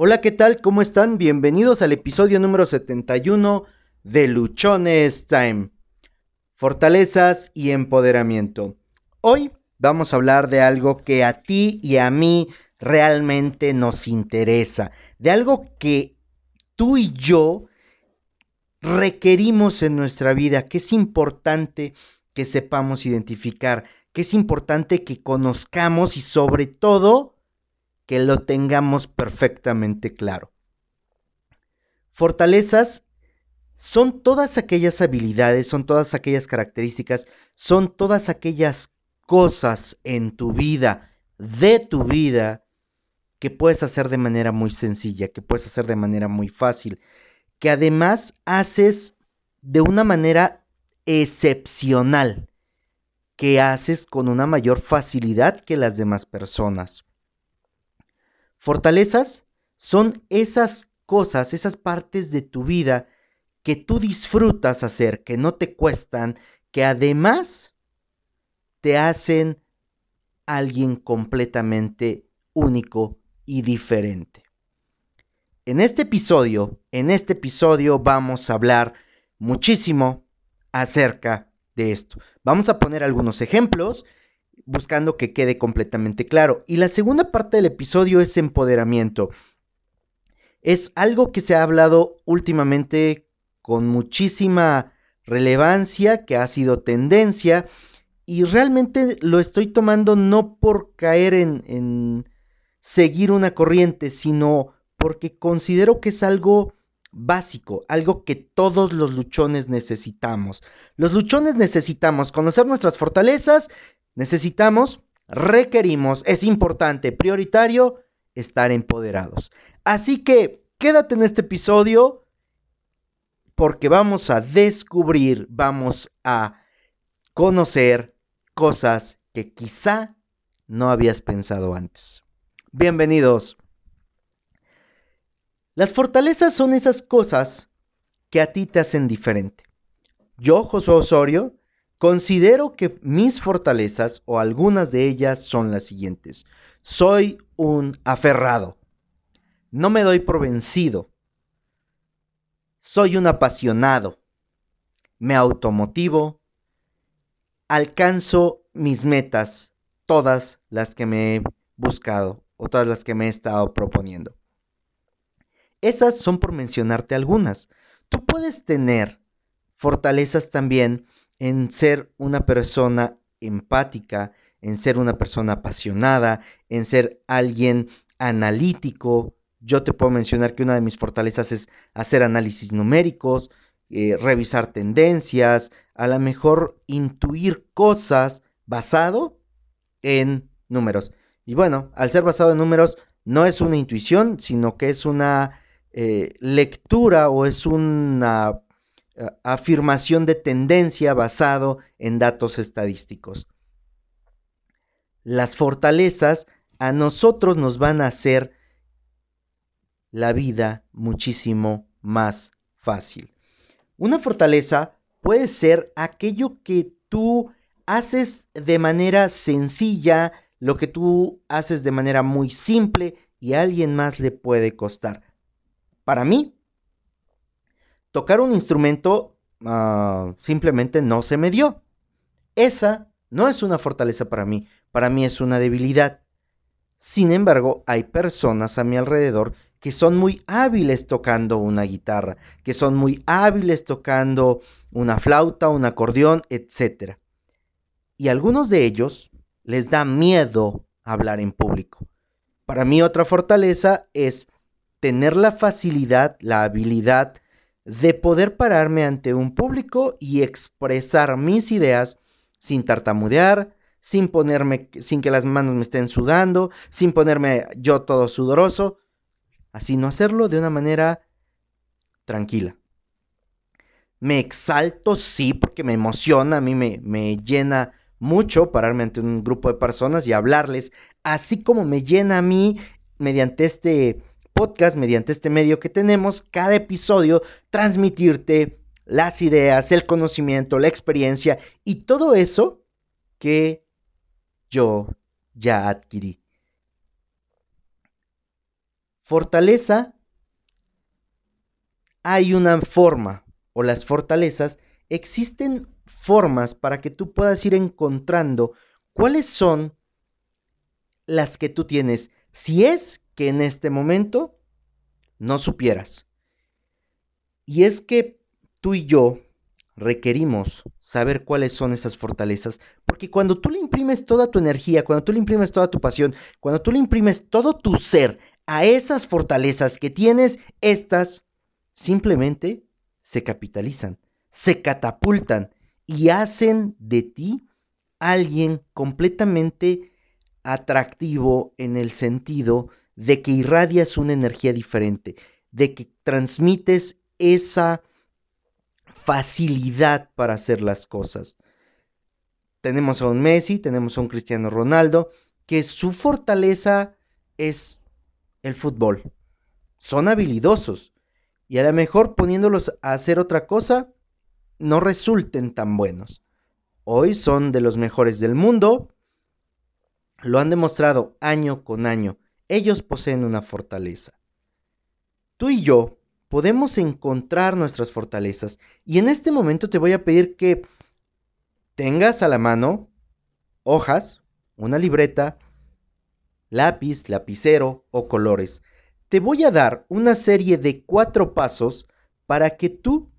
Hola, ¿qué tal? ¿Cómo están? Bienvenidos al episodio número 71 de Luchones Time. Fortalezas y empoderamiento. Hoy vamos a hablar de algo que a ti y a mí realmente nos interesa, de algo que tú y yo requerimos en nuestra vida, que es importante que sepamos identificar, que es importante que conozcamos y sobre todo que lo tengamos perfectamente claro. Fortalezas son todas aquellas habilidades, son todas aquellas características, son todas aquellas cosas en tu vida, de tu vida, que puedes hacer de manera muy sencilla, que puedes hacer de manera muy fácil, que además haces de una manera excepcional, que haces con una mayor facilidad que las demás personas. Fortalezas son esas cosas, esas partes de tu vida que tú disfrutas hacer, que no te cuestan, que además te hacen alguien completamente único y diferente. En este episodio, en este episodio vamos a hablar muchísimo acerca de esto. Vamos a poner algunos ejemplos buscando que quede completamente claro. Y la segunda parte del episodio es empoderamiento. Es algo que se ha hablado últimamente con muchísima relevancia, que ha sido tendencia, y realmente lo estoy tomando no por caer en, en seguir una corriente, sino porque considero que es algo básico, algo que todos los luchones necesitamos. Los luchones necesitamos conocer nuestras fortalezas Necesitamos, requerimos, es importante, prioritario, estar empoderados. Así que quédate en este episodio porque vamos a descubrir, vamos a conocer cosas que quizá no habías pensado antes. Bienvenidos. Las fortalezas son esas cosas que a ti te hacen diferente. Yo, Josué Osorio, Considero que mis fortalezas o algunas de ellas son las siguientes. Soy un aferrado. No me doy por vencido. Soy un apasionado. Me automotivo. Alcanzo mis metas, todas las que me he buscado o todas las que me he estado proponiendo. Esas son por mencionarte algunas. Tú puedes tener fortalezas también en ser una persona empática, en ser una persona apasionada, en ser alguien analítico. Yo te puedo mencionar que una de mis fortalezas es hacer análisis numéricos, eh, revisar tendencias, a lo mejor intuir cosas basado en números. Y bueno, al ser basado en números, no es una intuición, sino que es una eh, lectura o es una afirmación de tendencia basado en datos estadísticos. Las fortalezas a nosotros nos van a hacer la vida muchísimo más fácil. Una fortaleza puede ser aquello que tú haces de manera sencilla, lo que tú haces de manera muy simple y a alguien más le puede costar. Para mí, tocar un instrumento ah, simplemente no se me dio. Esa no es una fortaleza para mí, para mí es una debilidad. Sin embargo, hay personas a mi alrededor que son muy hábiles tocando una guitarra, que son muy hábiles tocando una flauta, un acordeón, etc. Y algunos de ellos les da miedo hablar en público. Para mí otra fortaleza es tener la facilidad, la habilidad de poder pararme ante un público y expresar mis ideas sin tartamudear, sin ponerme, sin que las manos me estén sudando, sin ponerme yo todo sudoroso, así no hacerlo de una manera tranquila. Me exalto, sí, porque me emociona, a mí me, me llena mucho pararme ante un grupo de personas y hablarles, así como me llena a mí mediante este podcast, mediante este medio que tenemos, cada episodio, transmitirte las ideas, el conocimiento, la experiencia y todo eso que yo ya adquirí. Fortaleza, hay una forma, o las fortalezas, existen formas para que tú puedas ir encontrando cuáles son las que tú tienes, si es que en este momento no supieras. Y es que tú y yo requerimos saber cuáles son esas fortalezas, porque cuando tú le imprimes toda tu energía, cuando tú le imprimes toda tu pasión, cuando tú le imprimes todo tu ser a esas fortalezas que tienes, estas simplemente se capitalizan, se catapultan y hacen de ti alguien completamente atractivo en el sentido de que irradias una energía diferente, de que transmites esa facilidad para hacer las cosas. Tenemos a un Messi, tenemos a un Cristiano Ronaldo, que su fortaleza es el fútbol. Son habilidosos. Y a lo mejor poniéndolos a hacer otra cosa, no resulten tan buenos. Hoy son de los mejores del mundo. Lo han demostrado año con año. Ellos poseen una fortaleza. Tú y yo podemos encontrar nuestras fortalezas. Y en este momento te voy a pedir que tengas a la mano hojas, una libreta, lápiz, lapicero o colores. Te voy a dar una serie de cuatro pasos para que tú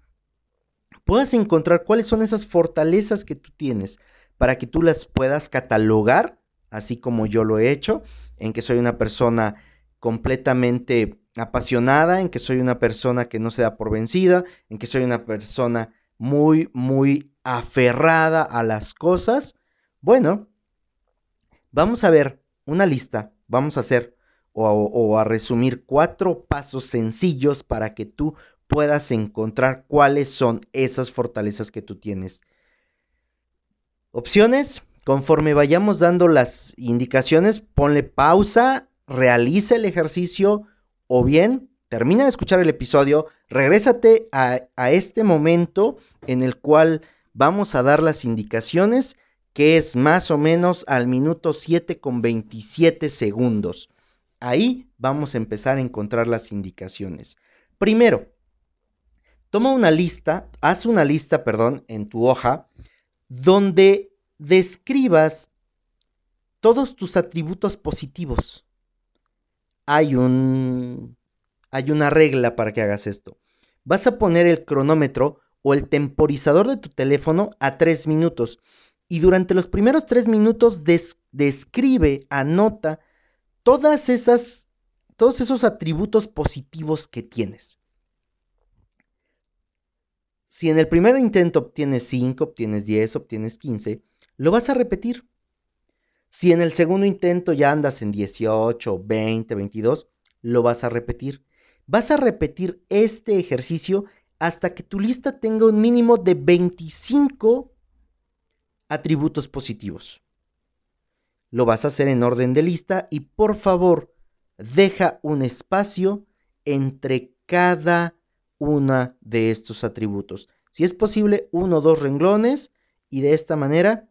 puedas encontrar cuáles son esas fortalezas que tú tienes, para que tú las puedas catalogar, así como yo lo he hecho, en que soy una persona completamente apasionada, en que soy una persona que no se da por vencida, en que soy una persona muy, muy aferrada a las cosas. Bueno, vamos a ver una lista, vamos a hacer o, o a resumir cuatro pasos sencillos para que tú puedas encontrar cuáles son esas fortalezas que tú tienes. Opciones, conforme vayamos dando las indicaciones, ponle pausa, realiza el ejercicio o bien termina de escuchar el episodio, regrésate a, este momento en el cual vamos a dar las indicaciones, que es más o menos al minuto 7 con 27 segundos. Ahí vamos a empezar a encontrar las indicaciones. Primero, toma una lista, haz una lista, perdón, en tu hoja, donde describas todos tus atributos positivos. Hay un hay una regla para que hagas esto. Vas a poner el cronómetro o el temporizador de tu teléfono a tres minutos y durante los primeros tres minutos describe, anota todas esas, todos esos atributos positivos que tienes. Si en el primer intento obtienes 5, obtienes 10, obtienes 15, lo vas a repetir. Si en el segundo intento ya andas en 18, 20, 22, lo vas a repetir. Vas a repetir este ejercicio hasta que tu lista tenga un mínimo de 25 atributos positivos. Lo vas a hacer en orden de lista y por favor deja un espacio entre cada una de estos atributos. Si es posible, uno o dos renglones y de esta manera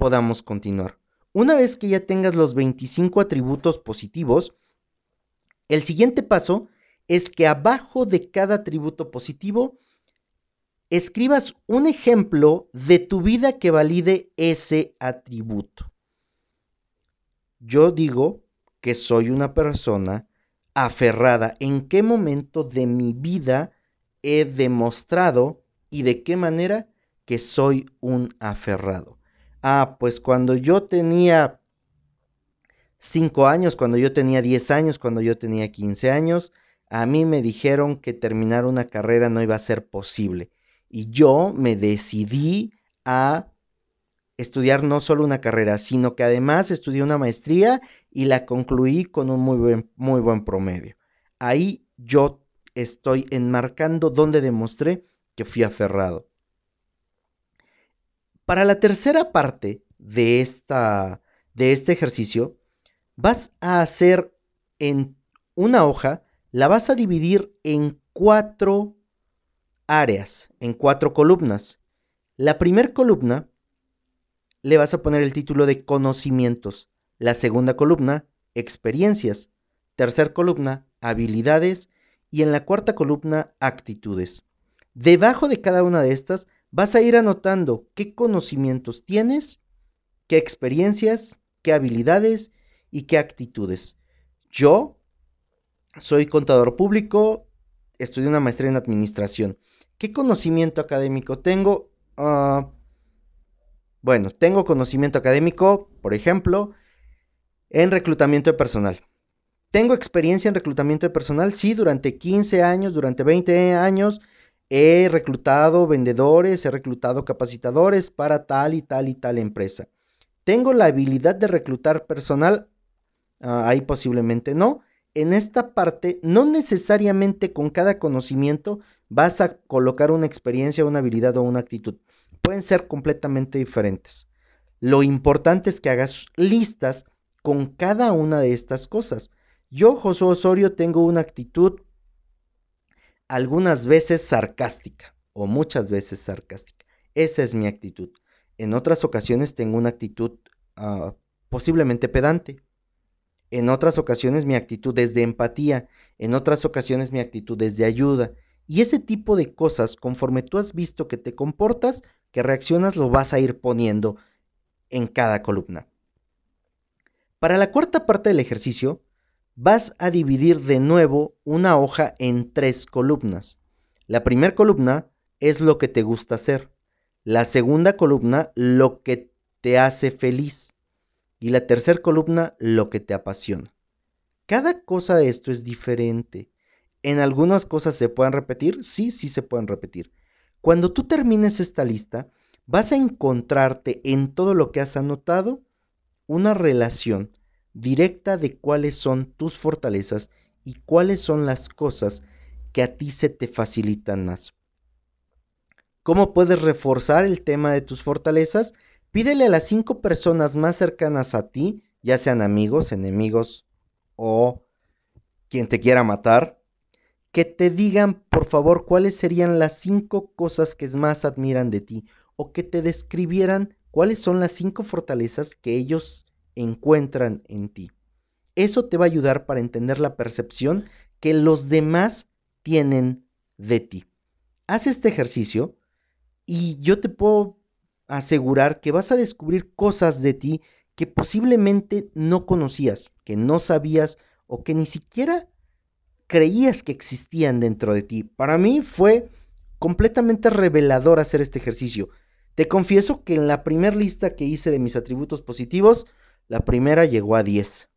podamos continuar. Una vez que ya tengas los 25 atributos positivos, el siguiente paso es que abajo de cada atributo positivo escribas un ejemplo de tu vida que valide ese atributo. Yo digo que soy una persona aferrada. ¿En qué momento de mi vida he demostrado y de qué manera que soy un aferrado. Ah, pues cuando yo tenía 5 años, cuando yo tenía 10 años, cuando yo tenía 15 años, a mí me dijeron que terminar una carrera no iba a ser posible. Y yo me decidí a estudiar no solo una carrera, sino que además estudié una maestría y la concluí con un muy buen, muy buen promedio. Ahí yo estoy enmarcando donde demostré que fui aferrado. Para la tercera parte de, esta, de este ejercicio, vas a hacer en una hoja, la vas a dividir en cuatro áreas, en cuatro columnas. La primera columna le vas a poner el título de conocimientos. La segunda columna, experiencias. Tercer columna, habilidades y en la cuarta columna actitudes. Debajo de cada una de estas vas a ir anotando qué conocimientos tienes, qué experiencias, qué habilidades y qué actitudes. Yo soy contador público, estudié una maestría en administración. ¿Qué conocimiento académico tengo? Ah, bueno, tengo conocimiento académico, por ejemplo, en reclutamiento de personal. ¿Tengo experiencia en reclutamiento de personal? Sí, durante 15 años, durante 20 años he reclutado vendedores, he reclutado capacitadores para tal y tal y tal empresa. ¿Tengo la habilidad de reclutar personal? Ah, ahí posiblemente no. En esta parte, no necesariamente con cada conocimiento vas a colocar una experiencia, una habilidad o una actitud. Pueden ser completamente diferentes. Lo importante es que hagas listas con cada una de estas cosas. Yo, Josué Osorio, tengo una actitud algunas veces sarcástica o muchas veces sarcástica. Esa es mi actitud. En otras ocasiones tengo una actitud ah, posiblemente pedante. En otras ocasiones mi actitud es de empatía. En otras ocasiones mi actitud es de ayuda. Y ese tipo de cosas, conforme tú has visto que te comportas, que reaccionas, lo vas a ir poniendo en cada columna. Para la cuarta parte del ejercicio, vas a dividir de nuevo una hoja en tres columnas. La primera columna es lo que te gusta hacer. La segunda columna, lo que te hace feliz. Y la tercera columna, lo que te apasiona. Cada cosa de esto es diferente. En algunas cosas se pueden repetir, sí, sí se pueden repetir. Cuando tú termines esta lista, vas a encontrarte en todo lo que has anotado una relación directa de cuáles son tus fortalezas y cuáles son las cosas que a ti se te facilitan más. ¿Cómo puedes reforzar el tema de tus fortalezas? Pídele a las cinco personas más cercanas a ti, ya sean amigos, enemigos o quien te quiera matar, que te digan por favor cuáles serían las cinco cosas que más admiran de ti o que te describieran cuáles son las cinco fortalezas que ellos encuentran en ti. Eso te va a ayudar para entender la percepción que los demás tienen de ti. Haz este ejercicio y yo te puedo asegurar que vas a descubrir cosas de ti que posiblemente no conocías, que no sabías o que ni siquiera creías que existían dentro de ti. Para mí fue completamente revelador hacer este ejercicio. Te confieso que en la primera lista que hice de mis atributos positivos, la primera llegó a 10.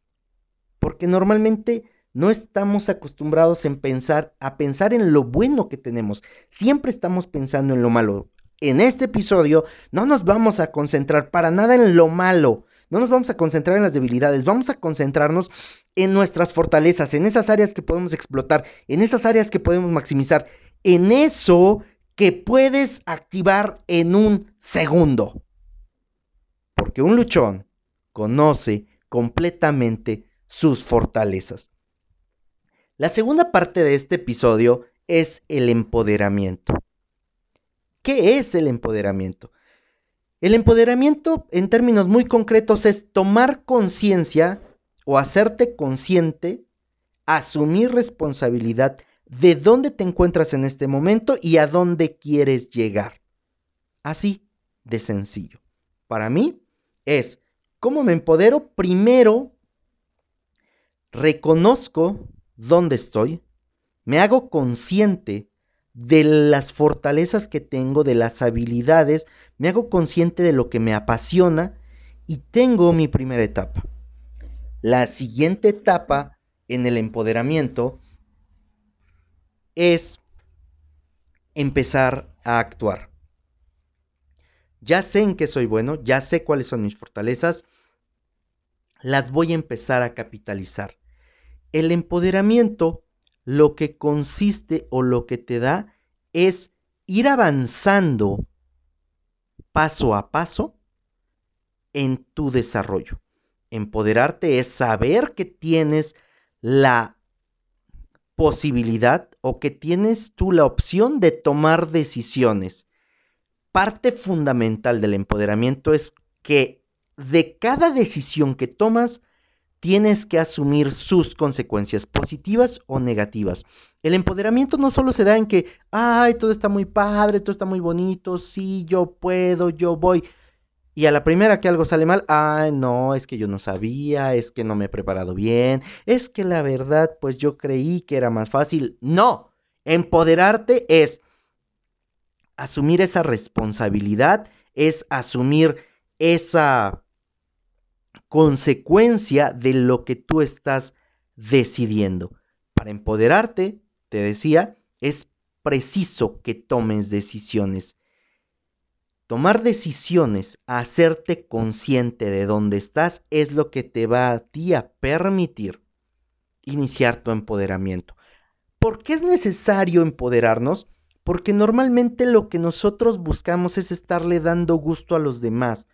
Porque normalmente no estamos acostumbrados en pensar, a pensar en lo bueno que tenemos. Siempre estamos pensando en lo malo. En este episodio no nos vamos a concentrar para nada en lo malo. No nos vamos a concentrar en las debilidades, vamos a concentrarnos en nuestras fortalezas, en esas áreas que podemos explotar, en esas áreas que podemos maximizar, en eso que puedes activar en un segundo. Porque un luchón conoce completamente sus fortalezas. La segunda parte de este episodio es el empoderamiento. ¿Qué es el empoderamiento? El empoderamiento, en términos muy concretos, es tomar conciencia o hacerte consciente, asumir responsabilidad de dónde te encuentras en este momento y a dónde quieres llegar. Así de sencillo. Para mí es ¿Cómo me empodero? Primero, reconozco dónde estoy, me hago consciente de las fortalezas que tengo, de las habilidades, me hago consciente de lo que me apasiona y tengo mi primera etapa. La siguiente etapa en el empoderamiento es empezar a actuar. Ya sé en qué soy bueno, ya sé cuáles son mis fortalezas, las voy a empezar a capitalizar. El empoderamiento lo que consiste o lo que te da es ir avanzando paso a paso en tu desarrollo. Empoderarte es saber que tienes la posibilidad o que tienes tú la opción de tomar decisiones. Parte fundamental del empoderamiento es que de cada decisión que tomas, tienes que asumir sus consecuencias, positivas o negativas. El empoderamiento no solo se da en que, ay, todo está muy padre, todo está muy bonito, sí, yo puedo, yo voy. Y a la primera que algo sale mal, ay, no, es que yo no sabía, es que no me he preparado bien, es que la verdad, pues yo creí que era más fácil. No, empoderarte es asumir esa responsabilidad, es asumir esa consecuencia de lo que tú estás decidiendo. Para empoderarte, te decía, es preciso que tomes decisiones. Tomar decisiones, hacerte consciente de dónde estás, es lo que te va a ti a permitir iniciar tu empoderamiento. ¿Por qué es necesario empoderarnos? Porque normalmente lo que nosotros buscamos es estarle dando gusto a los demás.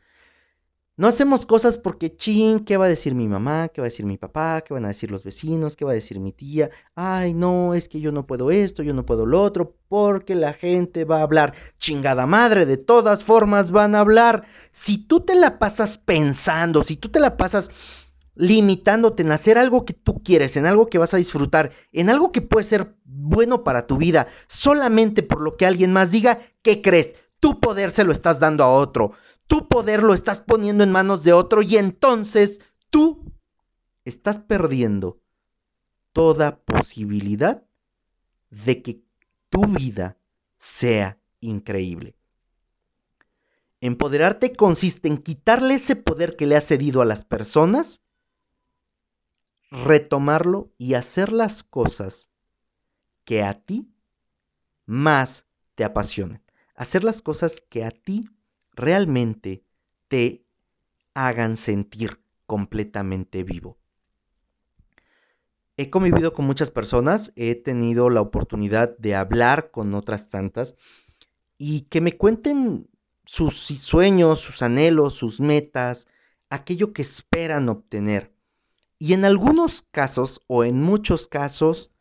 No hacemos cosas porque, ching, ¿qué va a decir mi mamá? ¿Qué va a decir mi papá? ¿Qué van a decir los vecinos? ¿Qué va a decir mi tía? Ay, no, es que yo no puedo esto, yo no puedo lo otro, porque la gente va a hablar. Chingada madre, de todas formas van a hablar. Si tú te la pasas pensando, si tú te la pasas limitándote en hacer algo que tú quieres, en algo que vas a disfrutar, en algo que puede ser bueno para tu vida, solamente por lo que alguien más diga, ¿qué crees? Tu poder se lo estás dando a otro tu poder lo estás poniendo en manos de otro y entonces tú estás perdiendo toda posibilidad de que tu vida sea increíble. Empoderarte consiste en quitarle ese poder que le has cedido a las personas, retomarlo y hacer las cosas que a ti más te apasionen. Hacer las cosas que a ti realmente te hagan sentir completamente vivo. He convivido con muchas personas, he tenido la oportunidad de hablar con otras tantas y que me cuenten sus sueños, sus anhelos, sus metas, aquello que esperan obtener. Y en algunos casos, o en muchos casos,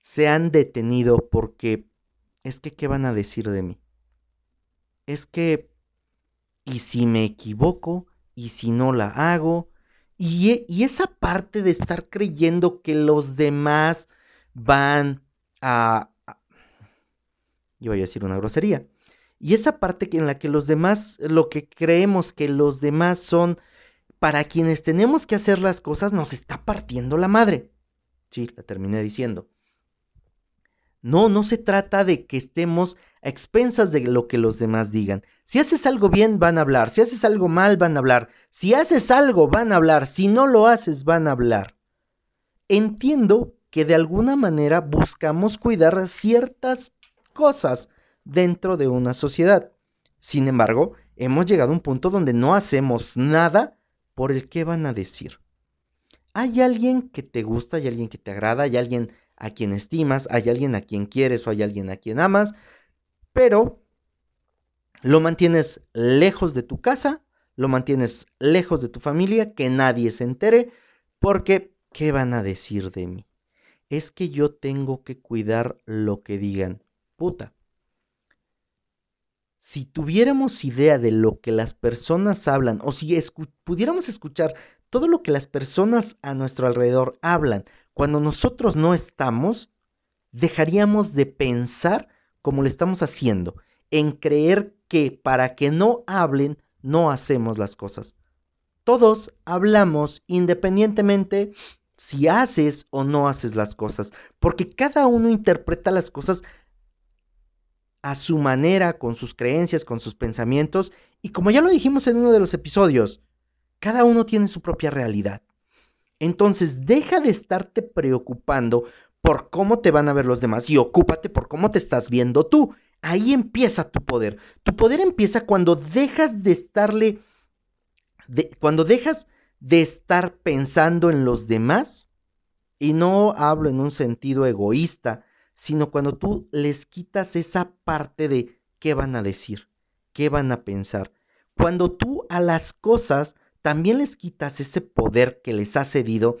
se han detenido porque es que, ¿qué van a decir de mí? Es que, ¿y si me equivoco? ¿Y si no la hago? Y, e, y esa parte de estar creyendo que los demás van a, Yo voy a decir una grosería. Y esa parte en la que los demás, lo que creemos que los demás son para quienes tenemos que hacer las cosas, nos está partiendo la madre. Sí, la terminé diciendo. No, no se trata de que estemos a expensas de lo que los demás digan. Si haces algo bien, van a hablar. Si haces algo mal, van a hablar. Si haces algo, van a hablar. Si no lo haces, van a hablar. Entiendo que de alguna manera buscamos cuidar ciertas cosas dentro de una sociedad. Sin embargo, hemos llegado a un punto donde no hacemos nada por el que van a decir. Hay alguien que te gusta, hay alguien que te agrada, hay alguien a quien estimas, hay alguien a quien quieres o hay alguien a quien amas, pero lo mantienes lejos de tu casa, lo mantienes lejos de tu familia, que nadie se entere, porque ¿qué van a decir de mí? Es que yo tengo que cuidar lo que digan. Puta. Si tuviéramos idea de lo que las personas hablan, o si pudiéramos escuchar todo lo que las personas a nuestro alrededor hablan, cuando nosotros no estamos, dejaríamos de pensar como lo estamos haciendo, en creer que para que no hablen, no hacemos las cosas. Todos hablamos independientemente si haces o no haces las cosas, porque cada uno interpreta las cosas a su manera, con sus creencias, con sus pensamientos, y como ya lo dijimos en uno de los episodios, cada uno tiene su propia realidad. Entonces, deja de estarte preocupando por cómo te van a ver los demás y ocúpate por cómo te estás viendo tú. Ahí empieza tu poder. Tu poder empieza cuando dejas de estarle, cuando dejas de estar pensando en los demás, y no hablo en un sentido egoísta, sino cuando tú les quitas esa parte de qué van a decir, qué van a pensar. Cuando tú a las cosas también les quitas ese poder que les ha cedido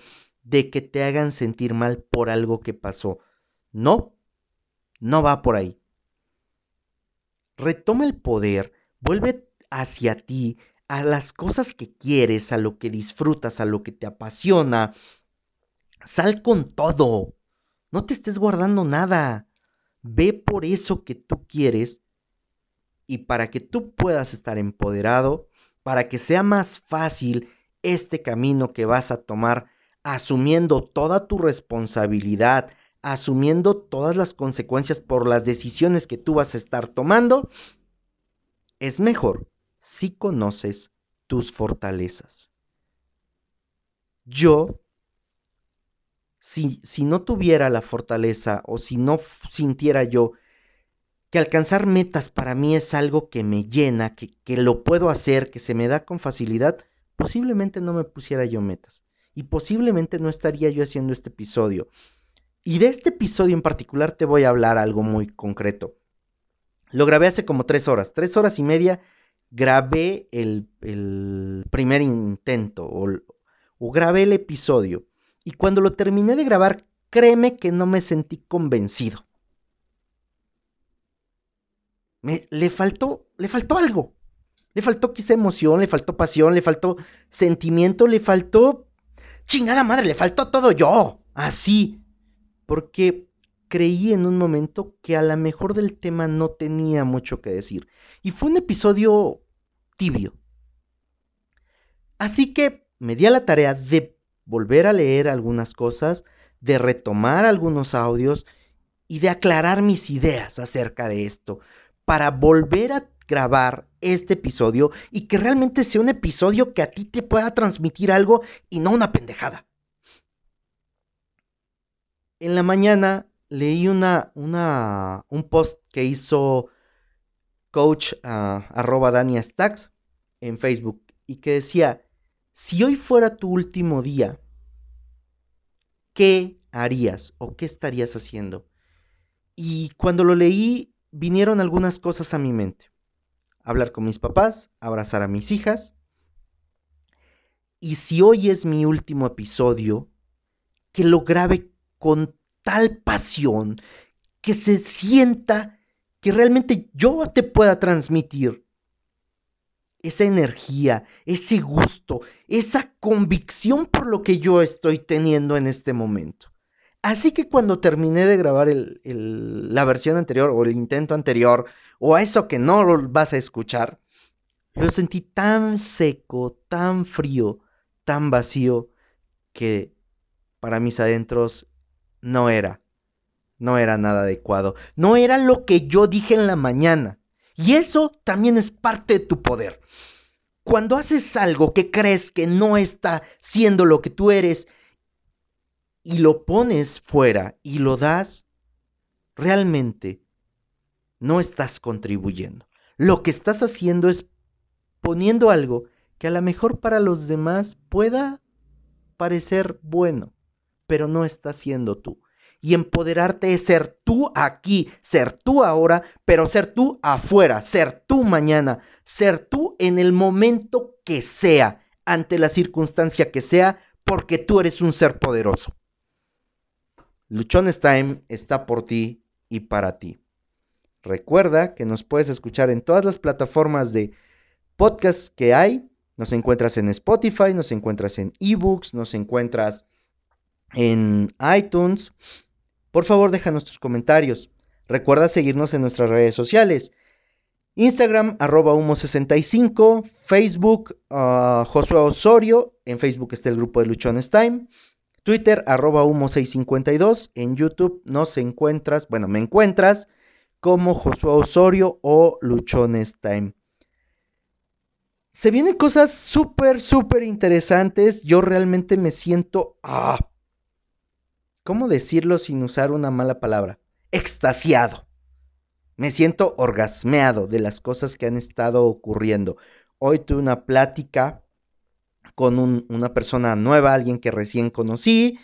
de que te hagan sentir mal por algo que pasó. No, no va por ahí. Retoma el poder, vuelve hacia ti, a las cosas que quieres, a lo que disfrutas, a lo que te apasiona. Sal con todo. No te estés guardando nada. Ve por eso que tú quieres y para que tú puedas estar empoderado, para que sea más fácil este camino que vas a tomar asumiendo toda tu responsabilidad, asumiendo todas las consecuencias por las decisiones que tú vas a estar tomando, es mejor si conoces tus fortalezas. Yo, si, si no tuviera la fortaleza o si no sintiera yo que alcanzar metas para mí es algo que me llena, que, que lo puedo hacer, que se me da con facilidad, posiblemente no me pusiera yo metas. Y posiblemente no estaría yo haciendo este episodio. Y de este episodio en particular te voy a hablar algo muy concreto. Lo grabé hace como tres horas, tres horas y media grabé el, primer intento o, o grabé el episodio. Y cuando lo terminé de grabar, créeme que no me sentí convencido. Me, le faltó, le faltó algo. Le faltó quizá emoción, le faltó pasión, le faltó sentimiento, le faltó... Chingada madre, le faltó todo yo. Así. Porque creí en un momento que a lo mejor del tema no tenía mucho que decir. Y fue un episodio tibio. Así que me di a la tarea de volver a leer algunas cosas, de retomar algunos audios y de aclarar mis ideas acerca de esto, para volver a grabar este episodio y que realmente sea un episodio que a ti te pueda transmitir algo y no una pendejada. En la mañana leí una, un post que hizo coach uh, arroba Dania Stacks en Facebook y que decía, si hoy fuera tu último día, ¿qué harías o qué estarías haciendo? Y cuando lo leí, vinieron algunas cosas a mi mente hablar con mis papás, abrazar a mis hijas. Y si hoy es mi último episodio, que lo grabe con tal pasión, que se sienta que realmente yo te pueda transmitir esa energía, ese gusto, esa convicción por lo que yo estoy teniendo en este momento. Así que cuando terminé de grabar la versión anterior o el intento anterior, o a eso que no lo vas a escuchar, lo sentí tan seco, tan frío, tan vacío, que para mis adentros no era, no era nada adecuado, no era lo que yo dije en la mañana. Y eso también es parte de tu poder. Cuando haces algo que crees que no está siendo lo que tú eres y lo pones fuera y lo das, realmente no estás contribuyendo. Lo que estás haciendo es poniendo algo que a lo mejor para los demás pueda parecer bueno, pero no estás siendo tú. Y empoderarte es ser tú aquí, ser tú ahora, pero ser tú afuera, ser tú mañana, ser tú en el momento que sea, ante la circunstancia que sea, porque tú eres un ser poderoso. Luchones Time está por ti y para ti. Recuerda que nos puedes escuchar en todas las plataformas de podcast que hay. Nos encuentras en Spotify, nos encuentras en eBooks, nos encuentras en iTunes. Por favor, déjanos tus comentarios. Recuerda seguirnos en nuestras redes sociales. Instagram, arroba humo65, Facebook, uh, Josué Osorio, en Facebook está el grupo de Luchones Time, Twitter, arroba humo652, en YouTube nos encuentras, bueno, me encuentras como Josué Osorio o Luchones Time. Se vienen cosas súper, súper interesantes. Yo realmente me siento... Ah, ¿Cómo decirlo sin usar una mala palabra? Extasiado. Me siento orgasmeado de las cosas que han estado ocurriendo. Hoy tuve una plática con una persona nueva, alguien que recién conocí,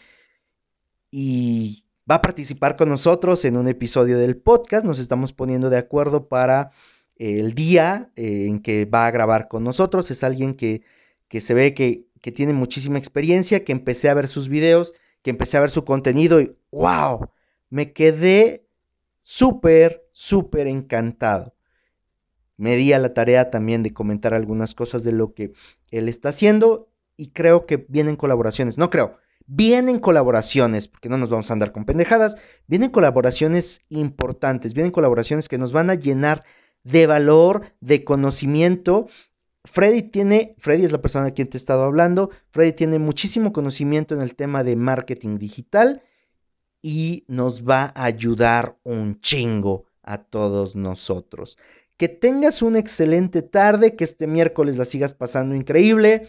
y va a participar con nosotros en un episodio del podcast. Nos estamos poniendo de acuerdo para el día eh, en que va a grabar con nosotros. Es alguien que, que se ve que, que, tiene muchísima experiencia, que empecé a ver sus videos, que empecé a ver su contenido y wow, me quedé súper, súper encantado. me di a la tarea también de comentar algunas cosas de lo que él está haciendo y creo que vienen colaboraciones, no creo, vienen colaboraciones, porque no nos vamos a andar con pendejadas, vienen colaboraciones importantes, vienen colaboraciones que nos van a llenar de valor, de conocimiento. Freddy tiene, Freddy es la persona de quien te he estado hablando, Freddy tiene muchísimo conocimiento en el tema de marketing digital y nos va a ayudar un chingo a todos nosotros. Que tengas una excelente tarde, que este miércoles la sigas pasando increíble.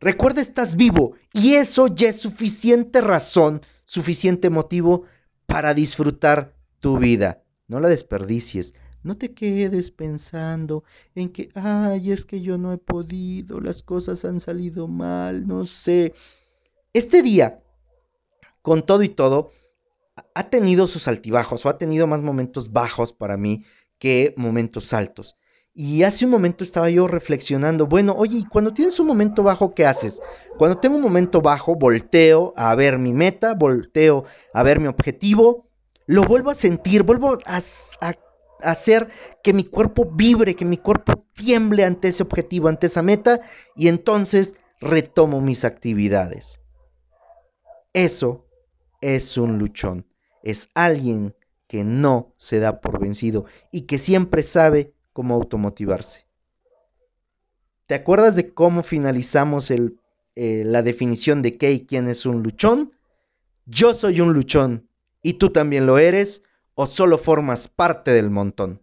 Recuerda, estás vivo y eso ya es suficiente razón, suficiente motivo para disfrutar tu vida. No la desperdicies. No te quedes pensando en que, ay, es que yo no he podido, las cosas han salido mal, no sé. Este día, con todo y todo, ha tenido sus altibajos o ha tenido más momentos bajos para mí que momentos altos. Y hace un momento estaba yo reflexionando, bueno, oye, ¿y cuando tienes un momento bajo, qué haces? Cuando tengo un momento bajo, volteo a ver mi meta, volteo a ver mi objetivo, lo vuelvo a sentir, vuelvo a, a hacer que mi cuerpo vibre, que mi cuerpo tiemble ante ese objetivo, ante esa meta, y entonces retomo mis actividades. Eso es un luchón, es alguien que no se da por vencido y que siempre sabe cómo automotivarse. ¿Te acuerdas de cómo finalizamos eh, la definición de qué y quién es un luchón? Yo soy un luchón y tú también lo eres o solo formas parte del montón.